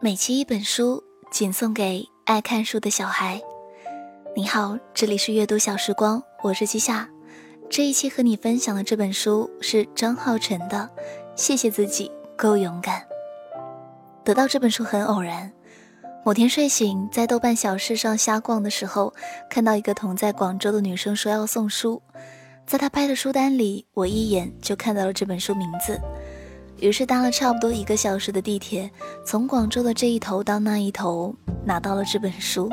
每期一本书，仅送给爱看书的小孩。你好，这里是阅读小时光，我是季夏。这一期和你分享的这本书是张浩辰的《谢谢自己够勇敢》。得到这本书很偶然，某天睡醒，在豆瓣小事上瞎逛的时候，看到一个同在广州的女生说要送书，在她拍的书单里，我一眼就看到了这本书名字。于是搭了差不多一个小时的地铁，从广州的这一头到那一头，拿到了这本书。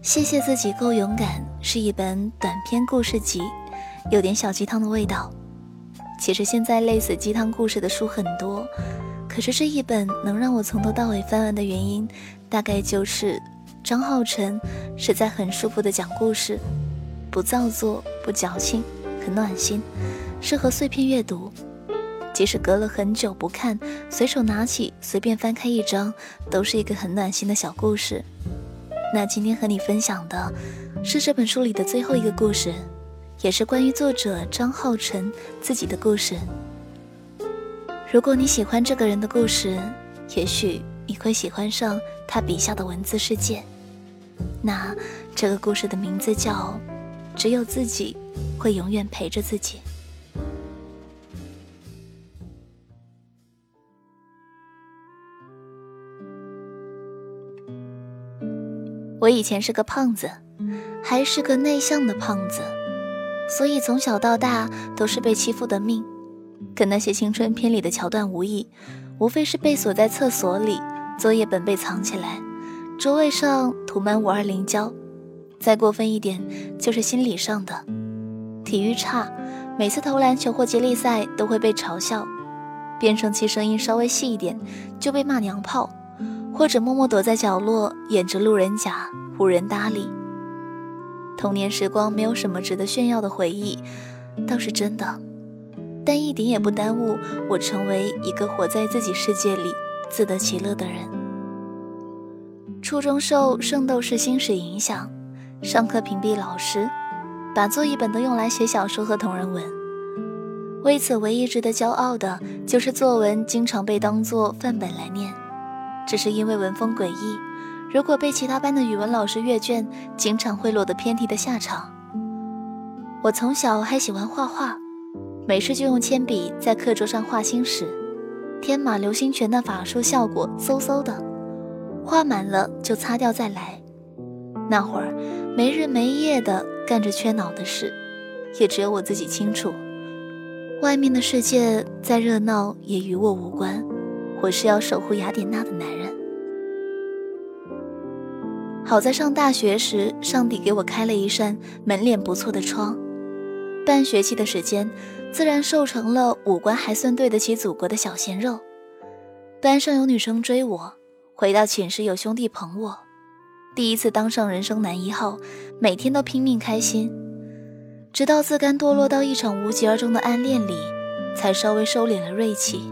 谢谢自己够勇敢，是一本短篇故事集，有点小鸡汤的味道。其实现在类似鸡汤故事的书很多，可是这一本能让我从头到尾翻完的原因，大概就是张浩辰是在很舒服的讲故事，不造作，不矫情，很暖心，适合碎片阅读。即使隔了很久不看，随手拿起，随便翻开一张，都是一个很暖心的小故事。那今天和你分享的是这本书里的最后一个故事，也是关于作者张浩晨自己的故事。如果你喜欢这个人的故事，也许你会喜欢上他笔下的文字世界。那这个故事的名字叫《只有自己会永远陪着自己》。我以前是个胖子，还是个内向的胖子，所以从小到大都是被欺负的命，跟那些青春片里的桥段无异，无非是被锁在厕所里，作业本被藏起来，桌位上涂满五二零胶，再过分一点就是心理上的。体育差，每次投篮球或接力赛都会被嘲笑，变声器声音稍微细一点就被骂娘炮。或者默默躲在角落，演着路人甲，无人搭理。童年时光没有什么值得炫耀的回忆，倒是真的，但一点也不耽误我成为一个活在自己世界里自得其乐的人。初中受《圣斗士星矢》影响，上课屏蔽老师，把作业本都用来写小说和同人文。为此，唯一值得骄傲的就是作文经常被当作范本来念。只是因为文风诡异，如果被其他班的语文老师阅卷，经常会落得偏题的下场。我从小还喜欢画画，没事就用铅笔在课桌上画星矢，天马流星拳的法术效果嗖嗖的，画满了就擦掉再来。那会儿没日没夜的干着缺脑的事，也只有我自己清楚。外面的世界再热闹也与我无关。我是要守护雅典娜的男人。好在上大学时，上帝给我开了一扇门脸不错的窗。半学期的时间，自然瘦成了五官还算对得起祖国的小鲜肉。班上有女生追我，回到寝室有兄弟捧我。第一次当上人生男一号，每天都拼命开心。直到自甘堕落到一场无疾而终的暗恋里，才稍微收敛了锐气。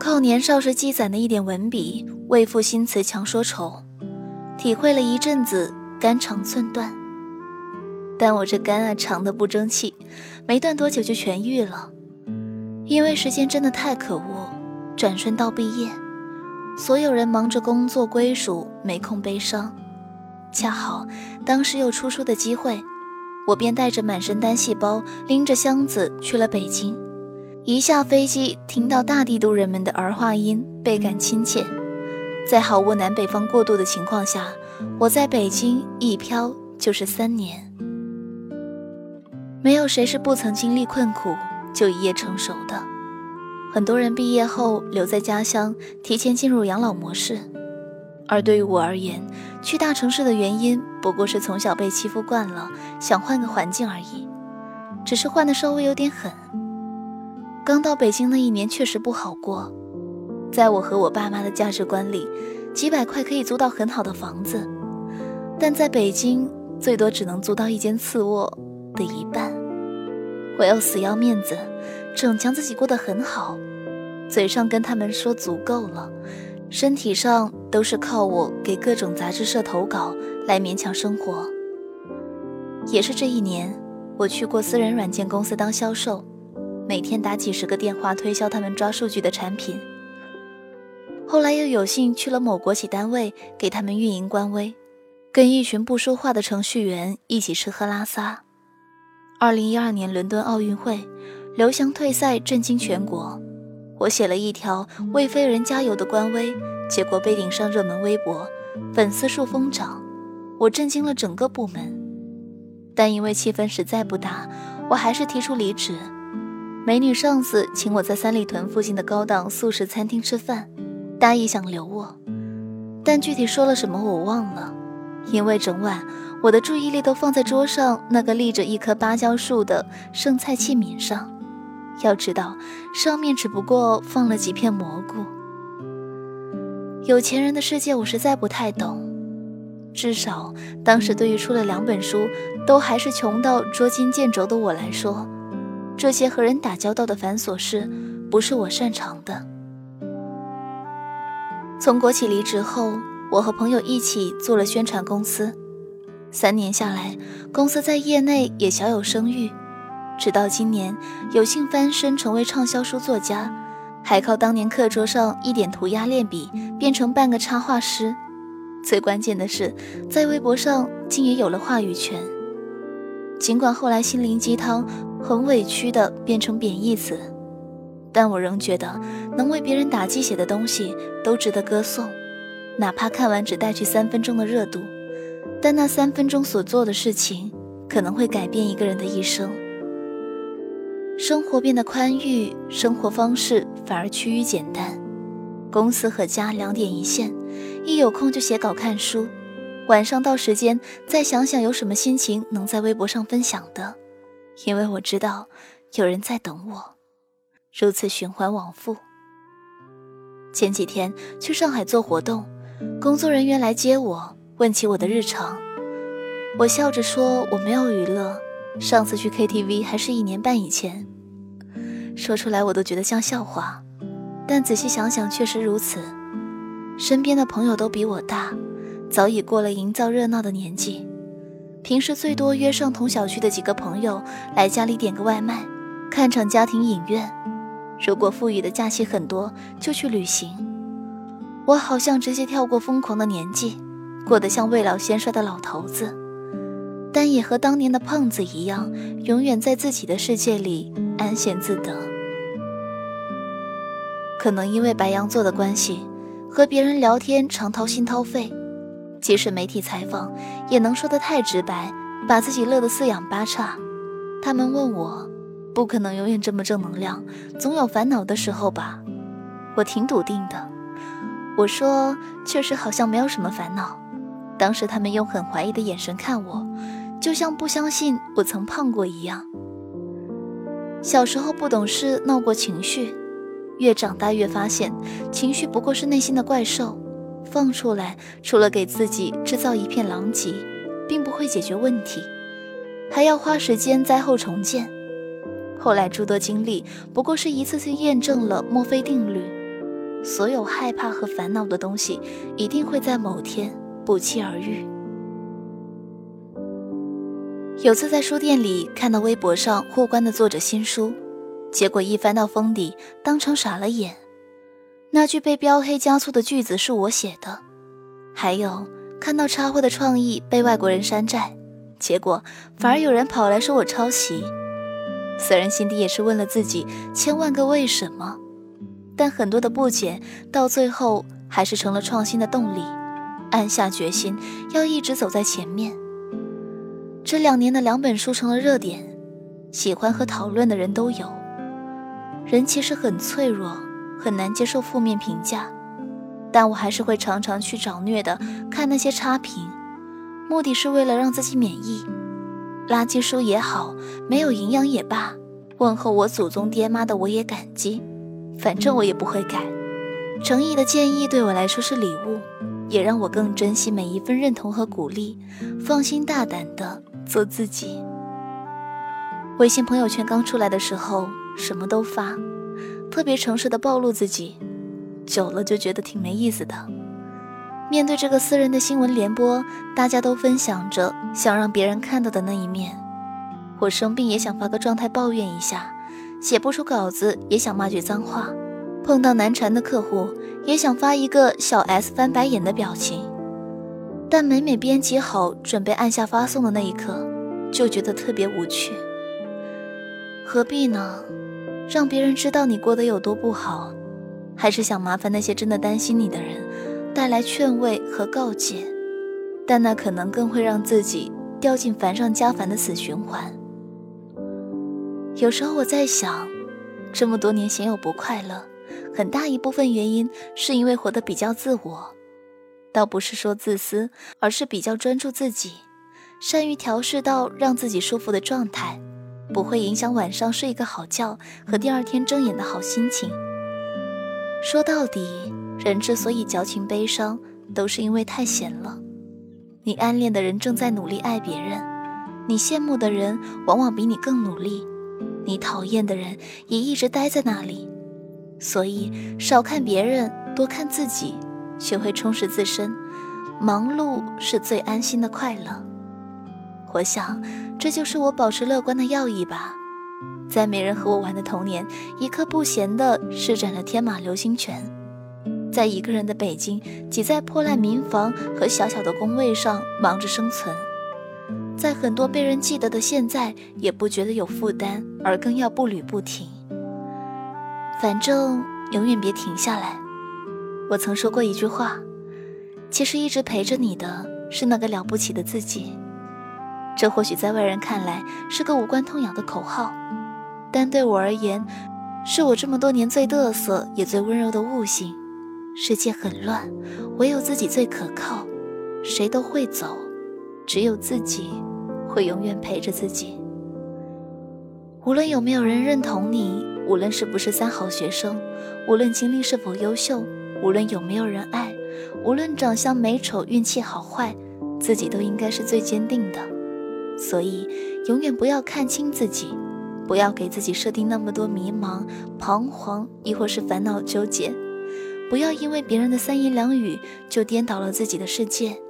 靠年少时积攒的一点文笔，为赋新词强说愁，体会了一阵子肝肠寸断。但我这肝啊长的不争气，没断多久就痊愈了。因为时间真的太可恶，转瞬到毕业，所有人忙着工作归属，没空悲伤。恰好当时有出书的机会，我便带着满身单细胞，拎着箱子去了北京。一下飞机，听到大帝都人们的儿化音，倍感亲切。在毫无南北方过渡的情况下，我在北京一飘就是三年。没有谁是不曾经历困苦就一夜成熟的。很多人毕业后留在家乡，提前进入养老模式。而对于我而言，去大城市的原因不过是从小被欺负惯了，想换个环境而已，只是换的稍微有点狠。刚到北京那一年确实不好过，在我和我爸妈的价值观里，几百块可以租到很好的房子，但在北京最多只能租到一间次卧的一半。我要死要面子，逞强自己过得很好，嘴上跟他们说足够了，身体上都是靠我给各种杂志社投稿来勉强生活。也是这一年，我去过私人软件公司当销售。每天打几十个电话推销他们抓数据的产品，后来又有幸去了某国企单位，给他们运营官微，跟一群不说话的程序员一起吃喝拉撒。二零一二年伦敦奥运会，刘翔退赛震惊全国，我写了一条为飞人加油的官微，结果被顶上热门微博，粉丝数疯涨，我震惊了整个部门。但因为气氛实在不搭，我还是提出离职。美女上司请我在三里屯附近的高档素食餐厅吃饭，答应想留我，但具体说了什么我忘了。因为整晚我的注意力都放在桌上那个立着一棵芭蕉树的剩菜器皿上，要知道上面只不过放了几片蘑菇。有钱人的世界我实在不太懂，至少当时对于出了两本书都还是穷到捉襟见肘的我来说。这些和人打交道的繁琐事，不是我擅长的。从国企离职后，我和朋友一起做了宣传公司。三年下来，公司在业内也小有声誉。直到今年，有幸翻身成为畅销书作家，还靠当年课桌上一点涂鸦练笔，变成半个插画师。最关键的是，在微博上竟也有了话语权。尽管后来心灵鸡汤。很委屈的变成贬义词，但我仍觉得能为别人打鸡血的东西都值得歌颂，哪怕看完只带去三分钟的热度，但那三分钟所做的事情可能会改变一个人的一生。生活变得宽裕，生活方式反而趋于简单，公司和家两点一线，一有空就写稿看书，晚上到时间再想想有什么心情能在微博上分享的。因为我知道有人在等我，如此循环往复。前几天去上海做活动，工作人员来接我，问起我的日常。我笑着说我没有娱乐，上次去 KTV 还是一年半以前。说出来我都觉得像笑话，但仔细想想确实如此。身边的朋友都比我大，早已过了营造热闹的年纪。平时最多约上同小区的几个朋友来家里点个外卖，看场家庭影院。如果富裕的假期很多，就去旅行。我好像直接跳过疯狂的年纪，过得像未老先衰的老头子，但也和当年的胖子一样，永远在自己的世界里安闲自得。可能因为白羊座的关系，和别人聊天常掏心掏肺。即使媒体采访，也能说得太直白，把自己乐得四仰八叉。他们问我，不可能永远这么正能量，总有烦恼的时候吧？我挺笃定的，我说确实好像没有什么烦恼。当时他们用很怀疑的眼神看我，就像不相信我曾胖过一样。小时候不懂事，闹过情绪，越长大越发现，情绪不过是内心的怪兽。放出来，除了给自己制造一片狼藉，并不会解决问题，还要花时间灾后重建。后来诸多经历，不过是一次次验证了墨菲定律：所有害怕和烦恼的东西，一定会在某天不期而遇。有次在书店里看到微博上互关的作者新书，结果一翻到封底，当场傻了眼。那句被标黑加粗的句子是我写的，还有看到插画的创意被外国人山寨，结果反而有人跑来说我抄袭。虽然心底也是问了自己千万个为什么，但很多的不解到最后还是成了创新的动力，暗下决心要一直走在前面。这两年的两本书成了热点，喜欢和讨论的人都有。人其实很脆弱。很难接受负面评价，但我还是会常常去找虐的看那些差评，目的是为了让自己免疫。垃圾书也好，没有营养也罢，问候我祖宗爹妈的我也感激，反正我也不会改。诚意的建议对我来说是礼物，也让我更珍惜每一份认同和鼓励，放心大胆的做自己。微信朋友圈刚出来的时候，什么都发。特别诚实的暴露自己，久了就觉得挺没意思的。面对这个私人的新闻联播，大家都分享着想让别人看到的那一面。我生病也想发个状态抱怨一下，写不出稿子也想骂句脏话，碰到难缠的客户，也想发一个小 S 翻白眼的表情，但每每编辑好准备按下发送的那一刻，就觉得特别无趣。何必呢？让别人知道你过得有多不好，还是想麻烦那些真的担心你的人，带来劝慰和告诫，但那可能更会让自己掉进烦上加烦的死循环。有时候我在想，这么多年鲜有不快乐，很大一部分原因是因为活得比较自我，倒不是说自私，而是比较专注自己，善于调试到让自己舒服的状态。不会影响晚上睡一个好觉和第二天睁眼的好心情。说到底，人之所以矫情悲伤，都是因为太闲了。你暗恋的人正在努力爱别人，你羡慕的人往往比你更努力，你讨厌的人也一直待在那里。所以，少看别人，多看自己，学会充实自身。忙碌是最安心的快乐。我想。这就是我保持乐观的要义吧。在没人和我玩的童年，一刻不闲地施展了天马流星拳，在一个人的北京，挤在破烂民房和小小的工位上忙着生存，在很多被人记得的现在，也不觉得有负担，而更要步履不停。反正永远别停下来。我曾说过一句话，其实一直陪着你的是那个了不起的自己。这或许在外人看来是个无关痛痒的口号，但对我而言，是我这么多年最嘚瑟也最温柔的悟性。世界很乱，唯有自己最可靠。谁都会走，只有自己会永远陪着自己。无论有没有人认同你，无论是不是三好学生，无论经历是否优秀，无论有没有人爱，无论长相美丑、运气好坏，自己都应该是最坚定的。所以，永远不要看清自己，不要给自己设定那么多迷茫、彷徨，亦或是烦恼纠结。不要因为别人的三言两语就颠倒了自己的世界，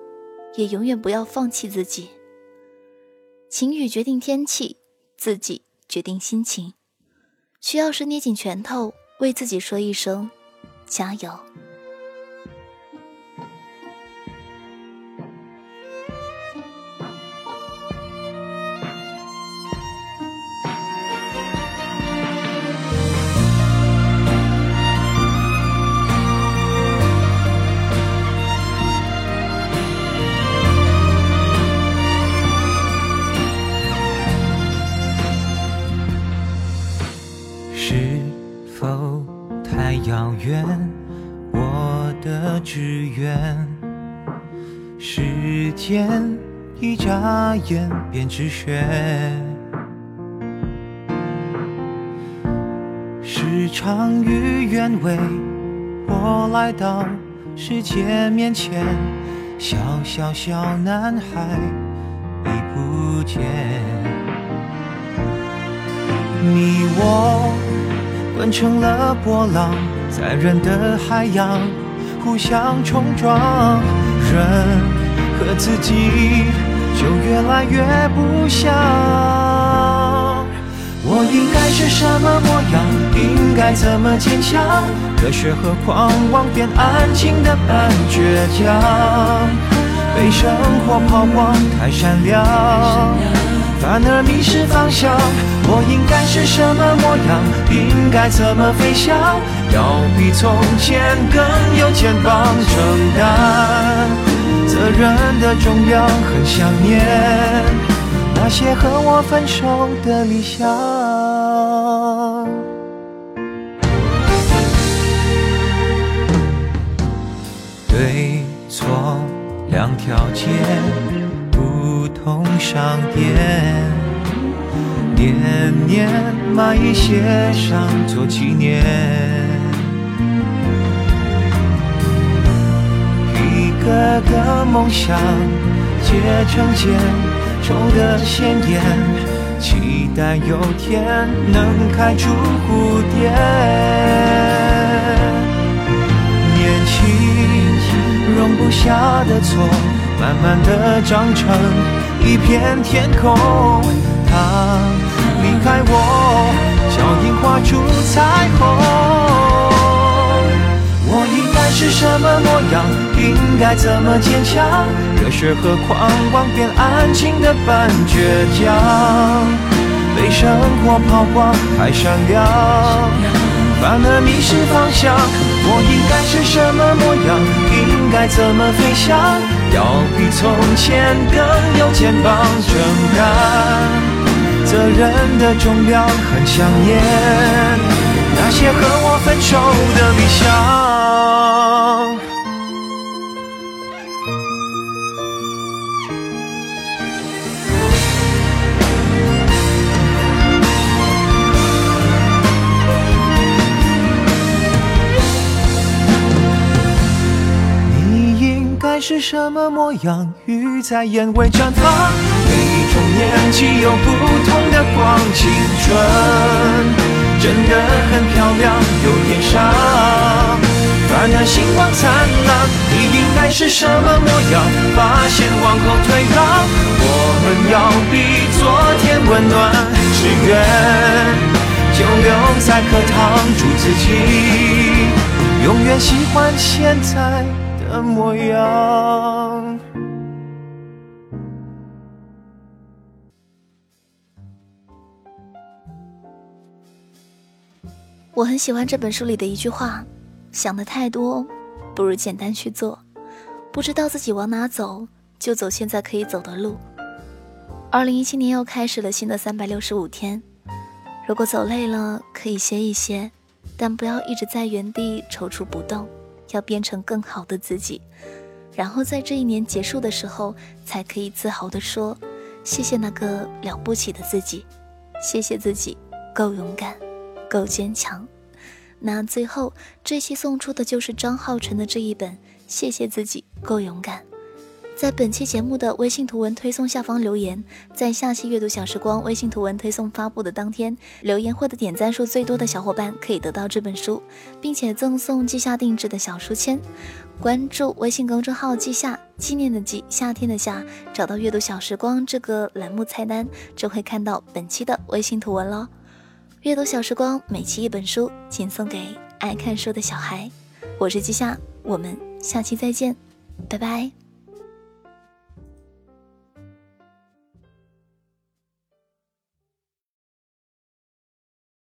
也永远不要放弃自己。晴雨决定天气，自己决定心情。需要时捏紧拳头，为自己说一声加油。眼便止血，时常与愿违。我来到世界面前，小小小男孩已不见，你我滚成了波浪。在人的海洋，互相冲撞，人和自己就越来越不像。我应该是什么模样？应该怎么坚强？热血和狂妄变安静的半倔强，被生活抛光太闪亮。反而迷失方向，我应该是什么模样？应该怎么飞翔？要比从前更有肩膀承担责任的重量，很想念那些和我分手的理想。对错两条街。不同商店，年年买一些上做纪念。个个梦想结成茧，抽得鲜艳，期待有天能开出蝴蝶。年轻容不下的错。慢慢的长成一片天空，它离开我，脚印画出彩虹。我应该是什么模样？应该怎么坚强？热血和狂妄变安静的半倔强，被生活抛光太闪亮，反而迷失方向。我应该是什么模样？应该怎么飞翔？要比从前更有肩膀承担，责任的重量很想念。那些和我分手的理想。是什么模样？鱼在眼尾绽放，每一种年纪有不同的光，青春。真的很漂亮，有点傻，反而星光灿烂。你应该是什么模样？发现往后退让，我们要比昨天温暖。只愿就留在课堂，祝自己永远喜欢现在的模样。我很喜欢这本书里的一句话：“想的太多，不如简单去做。不知道自己往哪走，就走现在可以走的路。”二零一七年又开始了新的三百六十五天，如果走累了，可以歇一歇，但不要一直在原地踌躇不动，要变成更好的自己。然后在这一年结束的时候，才可以自豪地说：“谢谢那个了不起的自己，谢谢自己够勇敢。”够坚强，那最后这期送出的就是张浩辰的这一本《谢谢自己够勇敢》。在本期节目的微信图文推送下方留言，在下期阅读小时光微信图文推送发布的当天，留言获得点赞数最多的小伙伴可以得到这本书，并且赠送季夏定制的小书签。关注微信公众号“季夏”，纪念的季，夏天的夏，找到阅读小时光这个栏目菜单，就会看到本期的微信图文喽。阅读小时光，每期一本书，请送给爱看书的小孩。我是季夏，我们下期再见，拜拜。